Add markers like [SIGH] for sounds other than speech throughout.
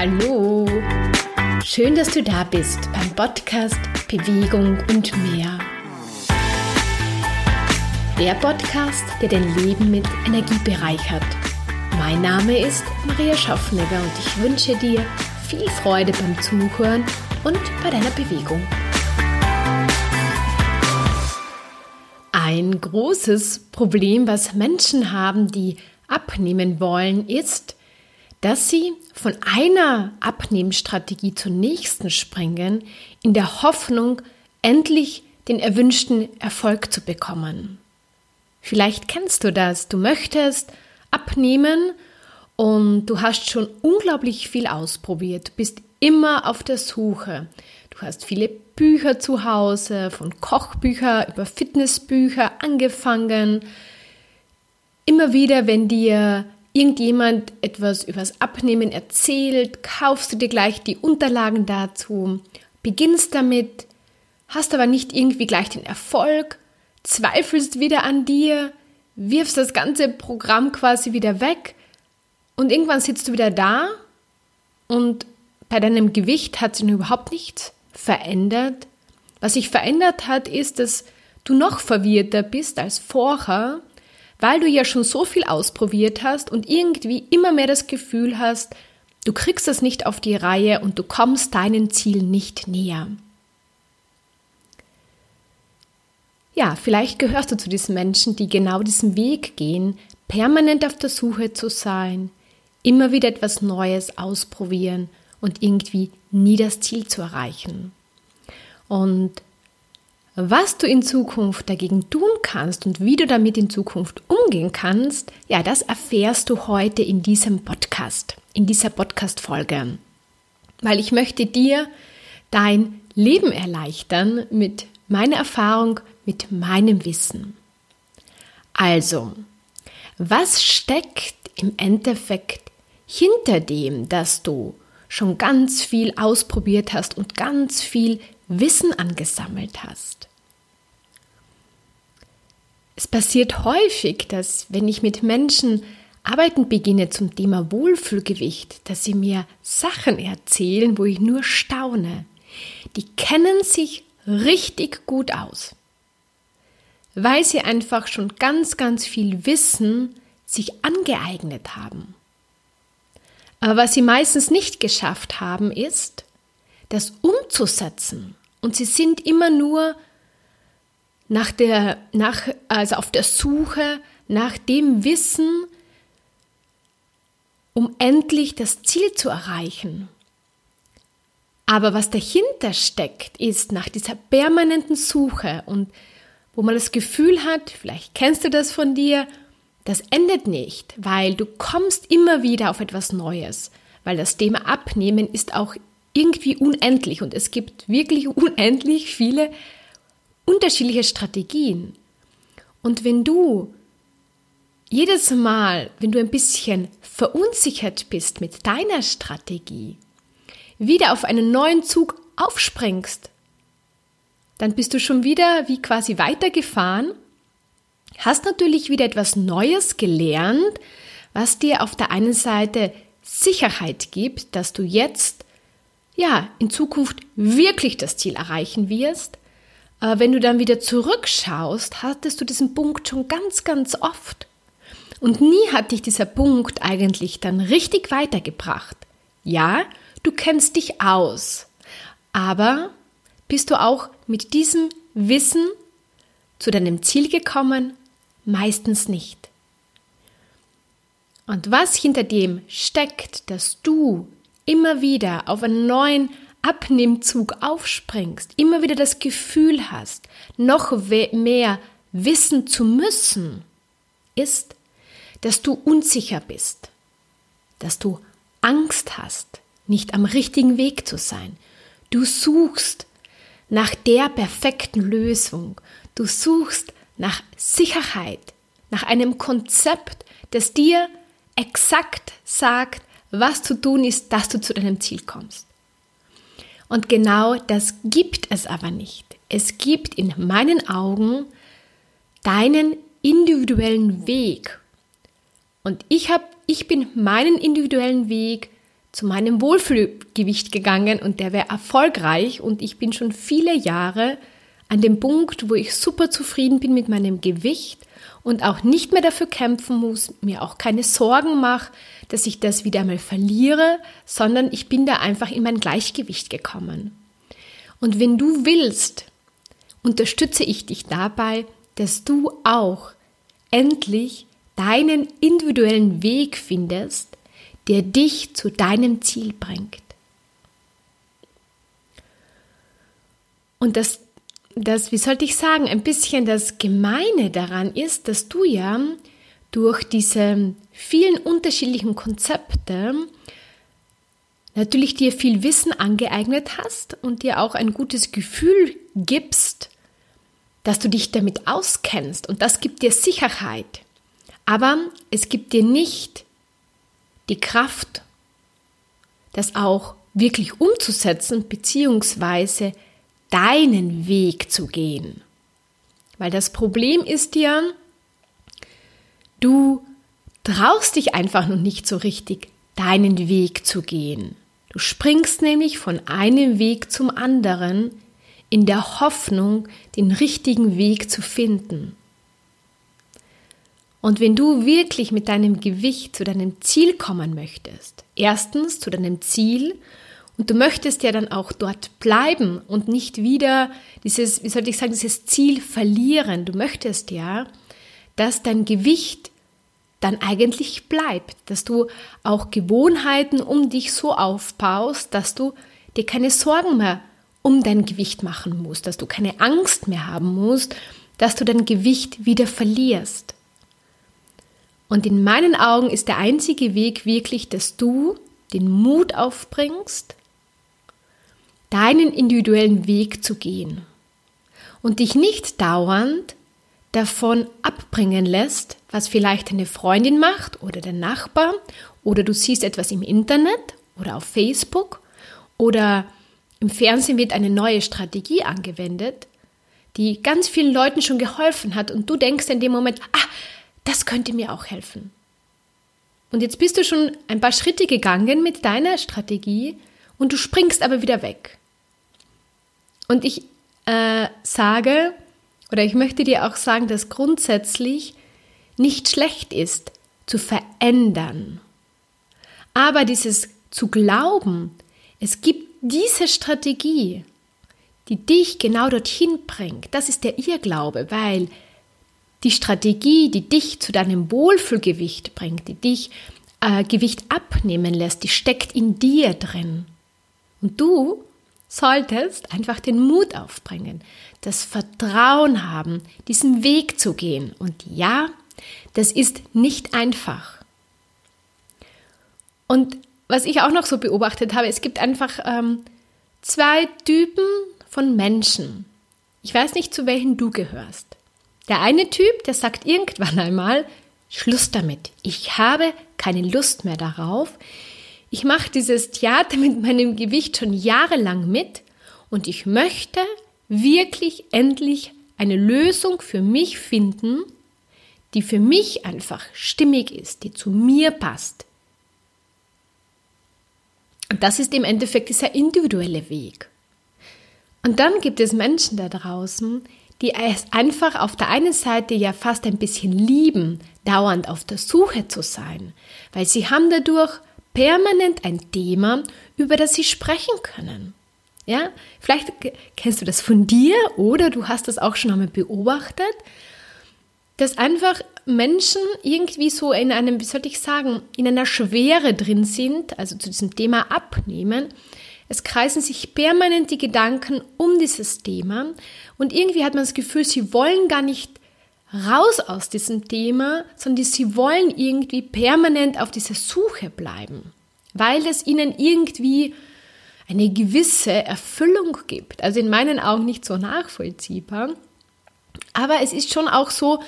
Hallo! Schön, dass du da bist beim Podcast Bewegung und mehr. Der Podcast, der dein Leben mit Energie bereichert. Mein Name ist Maria Schaffnegger und ich wünsche dir viel Freude beim Zuhören und bei deiner Bewegung. Ein großes Problem, was Menschen haben, die abnehmen wollen, ist, dass sie von einer Abnehmstrategie zur nächsten springen, in der Hoffnung, endlich den erwünschten Erfolg zu bekommen. Vielleicht kennst du das, du möchtest abnehmen und du hast schon unglaublich viel ausprobiert, du bist immer auf der Suche. Du hast viele Bücher zu Hause, von Kochbücher über Fitnessbücher angefangen. Immer wieder, wenn dir irgendjemand etwas übers Abnehmen erzählt, kaufst du dir gleich die Unterlagen dazu, beginnst damit, hast aber nicht irgendwie gleich den Erfolg, zweifelst wieder an dir, wirfst das ganze Programm quasi wieder weg und irgendwann sitzt du wieder da und bei deinem Gewicht hat sich überhaupt nichts verändert. Was sich verändert hat, ist, dass du noch verwirrter bist als vorher weil du ja schon so viel ausprobiert hast und irgendwie immer mehr das Gefühl hast, du kriegst es nicht auf die Reihe und du kommst deinem Ziel nicht näher. Ja, vielleicht gehörst du zu diesen Menschen, die genau diesen Weg gehen, permanent auf der Suche zu sein, immer wieder etwas Neues ausprobieren und irgendwie nie das Ziel zu erreichen. Und was du in Zukunft dagegen tun kannst und wie du damit in Zukunft umgehen kannst, ja, das erfährst du heute in diesem Podcast, in dieser Podcast-Folge. Weil ich möchte dir dein Leben erleichtern mit meiner Erfahrung, mit meinem Wissen. Also, was steckt im Endeffekt hinter dem, dass du schon ganz viel ausprobiert hast und ganz viel Wissen angesammelt hast? Es passiert häufig, dass wenn ich mit Menschen arbeiten beginne zum Thema Wohlfühlgewicht, dass sie mir Sachen erzählen, wo ich nur staune. Die kennen sich richtig gut aus, weil sie einfach schon ganz, ganz viel Wissen sich angeeignet haben. Aber was sie meistens nicht geschafft haben, ist, das umzusetzen. Und sie sind immer nur nach der, nach, also auf der Suche nach dem Wissen, um endlich das Ziel zu erreichen. Aber was dahinter steckt, ist nach dieser permanenten Suche und wo man das Gefühl hat, vielleicht kennst du das von dir, das endet nicht, weil du kommst immer wieder auf etwas Neues, weil das Thema Abnehmen ist auch irgendwie unendlich und es gibt wirklich [LAUGHS] unendlich viele unterschiedliche Strategien. Und wenn du jedes Mal, wenn du ein bisschen verunsichert bist mit deiner Strategie, wieder auf einen neuen Zug aufspringst, dann bist du schon wieder wie quasi weitergefahren, hast natürlich wieder etwas Neues gelernt, was dir auf der einen Seite Sicherheit gibt, dass du jetzt ja in Zukunft wirklich das Ziel erreichen wirst, aber wenn du dann wieder zurückschaust, hattest du diesen Punkt schon ganz, ganz oft. Und nie hat dich dieser Punkt eigentlich dann richtig weitergebracht. Ja, du kennst dich aus. Aber bist du auch mit diesem Wissen zu deinem Ziel gekommen? Meistens nicht. Und was hinter dem steckt, dass du immer wieder auf einen neuen Abnehmzug aufspringst, immer wieder das Gefühl hast, noch mehr wissen zu müssen, ist, dass du unsicher bist, dass du Angst hast, nicht am richtigen Weg zu sein. Du suchst nach der perfekten Lösung. Du suchst nach Sicherheit, nach einem Konzept, das dir exakt sagt, was zu tun ist, dass du zu deinem Ziel kommst. Und genau das gibt es aber nicht. Es gibt in meinen Augen deinen individuellen Weg. Und ich habe, ich bin meinen individuellen Weg zu meinem Wohlfühlgewicht gegangen und der wäre erfolgreich und ich bin schon viele Jahre an dem Punkt, wo ich super zufrieden bin mit meinem Gewicht und auch nicht mehr dafür kämpfen muss, mir auch keine Sorgen mache, dass ich das wieder einmal verliere, sondern ich bin da einfach in mein Gleichgewicht gekommen. Und wenn du willst, unterstütze ich dich dabei, dass du auch endlich deinen individuellen Weg findest, der dich zu deinem Ziel bringt. Und das, das, wie sollte ich sagen, ein bisschen das Gemeine daran ist, dass du ja durch diese vielen unterschiedlichen Konzepte natürlich dir viel Wissen angeeignet hast und dir auch ein gutes Gefühl gibst, dass du dich damit auskennst und das gibt dir Sicherheit. Aber es gibt dir nicht die Kraft, das auch wirklich umzusetzen, beziehungsweise deinen Weg zu gehen. Weil das Problem ist ja, du traust dich einfach noch nicht so richtig, deinen Weg zu gehen. Du springst nämlich von einem Weg zum anderen in der Hoffnung, den richtigen Weg zu finden. Und wenn du wirklich mit deinem Gewicht zu deinem Ziel kommen möchtest, erstens zu deinem Ziel und du möchtest ja dann auch dort bleiben und nicht wieder dieses, wie soll ich sagen, dieses Ziel verlieren. Du möchtest ja, dass dein Gewicht dann eigentlich bleibt, dass du auch Gewohnheiten um dich so aufbaust, dass du dir keine Sorgen mehr um dein Gewicht machen musst, dass du keine Angst mehr haben musst, dass du dein Gewicht wieder verlierst. Und in meinen Augen ist der einzige Weg wirklich, dass du den Mut aufbringst, deinen individuellen Weg zu gehen und dich nicht dauernd davon abbringen lässt, was vielleicht eine Freundin macht oder der Nachbar oder du siehst etwas im Internet oder auf Facebook oder im Fernsehen wird eine neue Strategie angewendet, die ganz vielen Leuten schon geholfen hat und du denkst in dem Moment, ah, das könnte mir auch helfen. Und jetzt bist du schon ein paar Schritte gegangen mit deiner Strategie und du springst aber wieder weg. Und ich äh, sage, oder ich möchte dir auch sagen, dass grundsätzlich nicht schlecht ist, zu verändern. Aber dieses zu glauben, es gibt diese Strategie, die dich genau dorthin bringt, das ist der Irrglaube, weil die Strategie, die dich zu deinem Wohlfühlgewicht bringt, die dich äh, Gewicht abnehmen lässt, die steckt in dir drin. Und du solltest einfach den Mut aufbringen, das Vertrauen haben, diesen Weg zu gehen. Und ja, das ist nicht einfach. Und was ich auch noch so beobachtet habe, es gibt einfach ähm, zwei Typen von Menschen. Ich weiß nicht, zu welchen du gehörst. Der eine Typ, der sagt irgendwann einmal, Schluss damit. Ich habe keine Lust mehr darauf. Ich mache dieses Theater mit meinem Gewicht schon jahrelang mit und ich möchte wirklich endlich eine Lösung für mich finden, die für mich einfach stimmig ist, die zu mir passt. Und das ist im Endeffekt dieser individuelle Weg. Und dann gibt es Menschen da draußen, die es einfach auf der einen Seite ja fast ein bisschen lieben, dauernd auf der Suche zu sein, weil sie haben dadurch permanent ein Thema, über das sie sprechen können. Ja, vielleicht kennst du das von dir oder du hast das auch schon einmal beobachtet, dass einfach Menschen irgendwie so in einem, wie sollte ich sagen, in einer Schwere drin sind, also zu diesem Thema abnehmen, es kreisen sich permanent die Gedanken um dieses Thema und irgendwie hat man das Gefühl, sie wollen gar nicht raus aus diesem Thema, sondern sie wollen irgendwie permanent auf dieser Suche bleiben, weil es ihnen irgendwie eine gewisse Erfüllung gibt. Also in meinen Augen nicht so nachvollziehbar. Aber es ist schon auch so,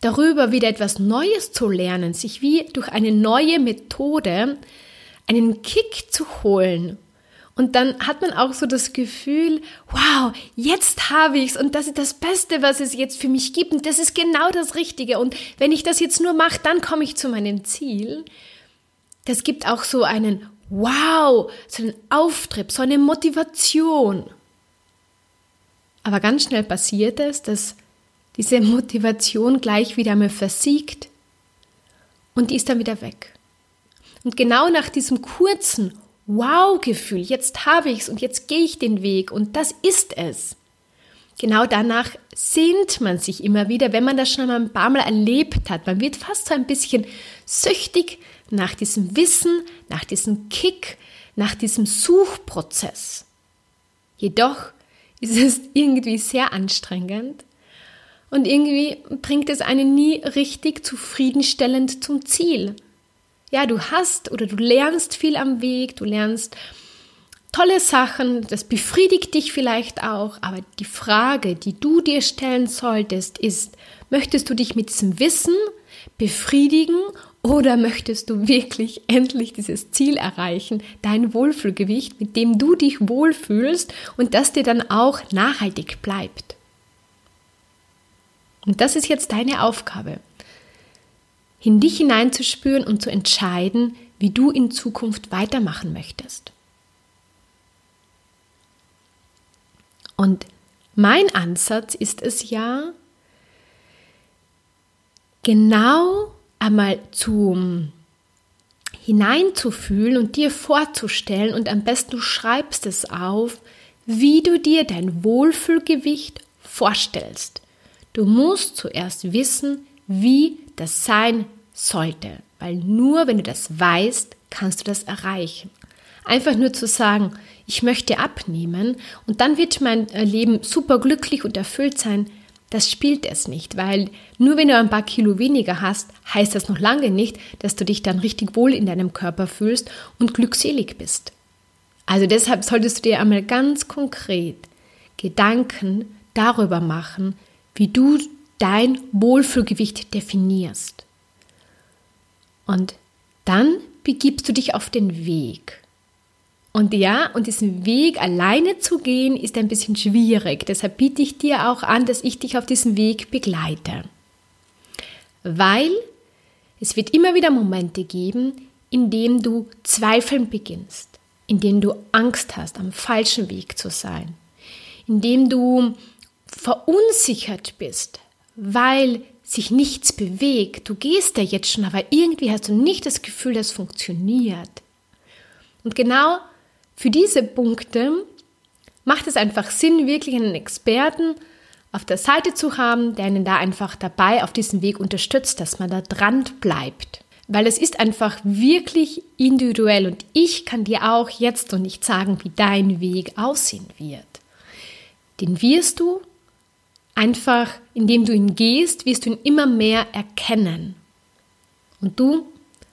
darüber wieder etwas Neues zu lernen, sich wie durch eine neue Methode einen Kick zu holen und dann hat man auch so das Gefühl, wow, jetzt habe ich es und das ist das Beste, was es jetzt für mich gibt und das ist genau das Richtige. Und wenn ich das jetzt nur mache, dann komme ich zu meinem Ziel. Das gibt auch so einen wow, so ein Auftrieb, so eine Motivation. Aber ganz schnell passiert es, dass diese Motivation gleich wieder einmal versiegt und die ist dann wieder weg. Und genau nach diesem kurzen Wow-Gefühl, jetzt habe ich es und jetzt gehe ich den Weg und das ist es. Genau danach sehnt man sich immer wieder, wenn man das schon ein paar Mal erlebt hat. Man wird fast so ein bisschen süchtig nach diesem Wissen, nach diesem Kick, nach diesem Suchprozess. Jedoch ist es irgendwie sehr anstrengend und irgendwie bringt es einen nie richtig zufriedenstellend zum Ziel. Ja, du hast oder du lernst viel am Weg, du lernst tolle Sachen, das befriedigt dich vielleicht auch, aber die Frage, die du dir stellen solltest, ist, möchtest du dich mit diesem Wissen befriedigen oder möchtest du wirklich [LAUGHS] endlich dieses Ziel erreichen, dein Wohlfühlgewicht, mit dem du dich wohlfühlst und das dir dann auch nachhaltig bleibt? Und das ist jetzt deine Aufgabe, in dich hineinzuspüren und zu entscheiden, wie du in Zukunft weitermachen möchtest. Und mein Ansatz ist es ja, genau einmal zu hineinzufühlen und dir vorzustellen und am besten du schreibst es auf, wie du dir dein Wohlfühlgewicht vorstellst. Du musst zuerst wissen, wie das sein sollte, weil nur wenn du das weißt, kannst du das erreichen. Einfach nur zu sagen, ich möchte abnehmen und dann wird mein äh, Leben super glücklich und erfüllt sein, das spielt es nicht, weil nur wenn du ein paar Kilo weniger hast, heißt das noch lange nicht, dass du dich dann richtig wohl in deinem Körper fühlst und glückselig bist. Also deshalb solltest du dir einmal ganz konkret Gedanken darüber machen, wie du dein Wohlfühlgewicht definierst. Und dann begibst du dich auf den Weg. Und ja, und diesen Weg alleine zu gehen, ist ein bisschen schwierig. Deshalb biete ich dir auch an, dass ich dich auf diesem Weg begleite. Weil es wird immer wieder Momente geben, in denen du zweifeln beginnst, in denen du Angst hast, am falschen Weg zu sein, in dem du verunsichert bist, weil sich nichts bewegt. Du gehst da jetzt schon, aber irgendwie hast du nicht das Gefühl, dass funktioniert. Und genau für diese Punkte macht es einfach Sinn, wirklich einen Experten auf der Seite zu haben, der einen da einfach dabei auf diesem Weg unterstützt, dass man da dran bleibt. Weil es ist einfach wirklich individuell und ich kann dir auch jetzt noch nicht sagen, wie dein Weg aussehen wird. Den wirst du einfach, indem du ihn gehst, wirst du ihn immer mehr erkennen. Und du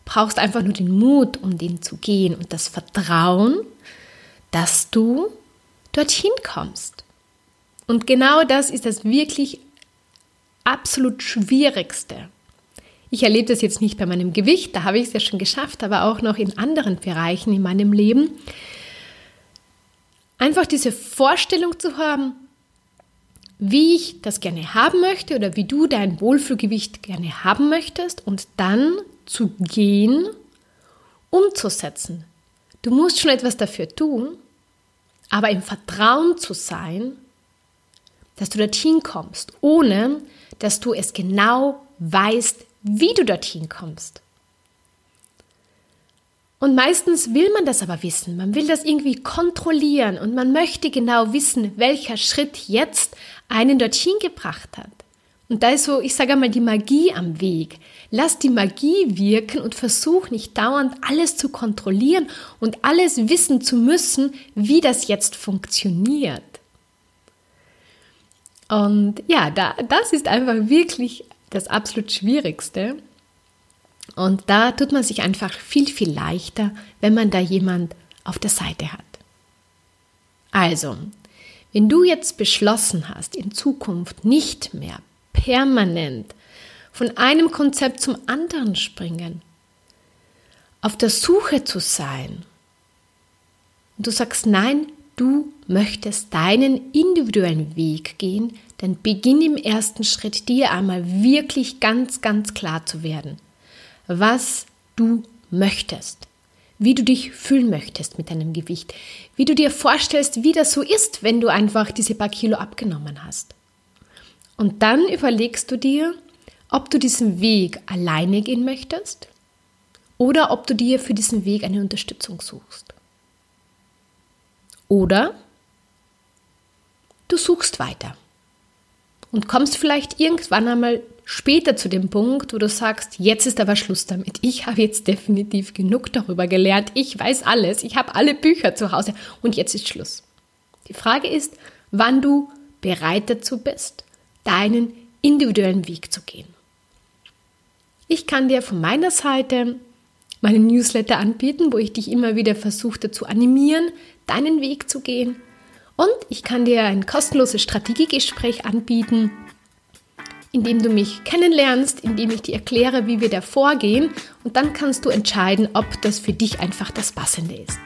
brauchst einfach nur den Mut, um den zu gehen und das Vertrauen, dass du dorthin kommst. Und genau das ist das wirklich absolut Schwierigste. Ich erlebe das jetzt nicht bei meinem Gewicht, da habe ich es ja schon geschafft, aber auch noch in anderen Bereichen in meinem Leben. Einfach diese Vorstellung zu haben, wie ich das gerne haben möchte oder wie du dein Wohlfühlgewicht gerne haben möchtest und dann zu gehen, umzusetzen. Du musst schon etwas dafür tun, aber im Vertrauen zu sein, dass du dorthin kommst, ohne dass du es genau weißt, wie du dorthin kommst. Und meistens will man das aber wissen. Man will das irgendwie kontrollieren und man möchte genau wissen, welcher Schritt jetzt einen dorthin gebracht hat. Und da ist so, ich sage einmal, die Magie am Weg. Lass die Magie wirken und versuch nicht dauernd alles zu kontrollieren und alles wissen zu müssen, wie das jetzt funktioniert. Und ja, da, das ist einfach wirklich das absolut Schwierigste. Und da tut man sich einfach viel, viel leichter, wenn man da jemand auf der Seite hat. Also, wenn du jetzt beschlossen hast, in Zukunft nicht mehr permanent von einem Konzept zum anderen springen, auf der Suche zu sein, und du sagst, nein, du möchtest deinen individuellen Weg gehen, dann beginn im ersten Schritt dir einmal wirklich ganz, ganz klar zu werden, was du möchtest, wie du dich fühlen möchtest mit deinem Gewicht, wie du dir vorstellst, wie das so ist, wenn du einfach diese paar Kilo abgenommen hast. Und dann überlegst du dir, ob du diesen Weg alleine gehen möchtest oder ob du dir für diesen Weg eine Unterstützung suchst. Oder du suchst weiter und kommst vielleicht irgendwann einmal später zu dem Punkt, wo du sagst, jetzt ist aber Schluss damit. Ich habe jetzt definitiv genug darüber gelernt. Ich weiß alles. Ich habe alle Bücher zu Hause und jetzt ist Schluss. Die Frage ist, wann du bereit dazu bist, deinen individuellen Weg zu gehen. Ich kann dir von meiner Seite meinen Newsletter anbieten, wo ich dich immer wieder versuche zu animieren, deinen Weg zu gehen. Und ich kann dir ein kostenloses Strategiegespräch anbieten, in dem du mich kennenlernst, in dem ich dir erkläre, wie wir da vorgehen. Und dann kannst du entscheiden, ob das für dich einfach das Passende ist.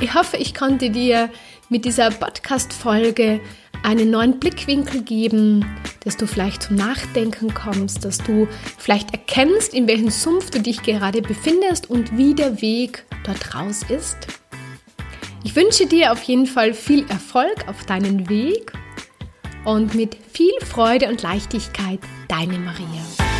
Ich hoffe, ich konnte dir mit dieser Podcast-Folge einen neuen Blickwinkel geben, dass du vielleicht zum Nachdenken kommst, dass du vielleicht erkennst, in welchem Sumpf du dich gerade befindest und wie der Weg dort raus ist. Ich wünsche dir auf jeden Fall viel Erfolg auf deinen Weg und mit viel Freude und Leichtigkeit, deine Maria.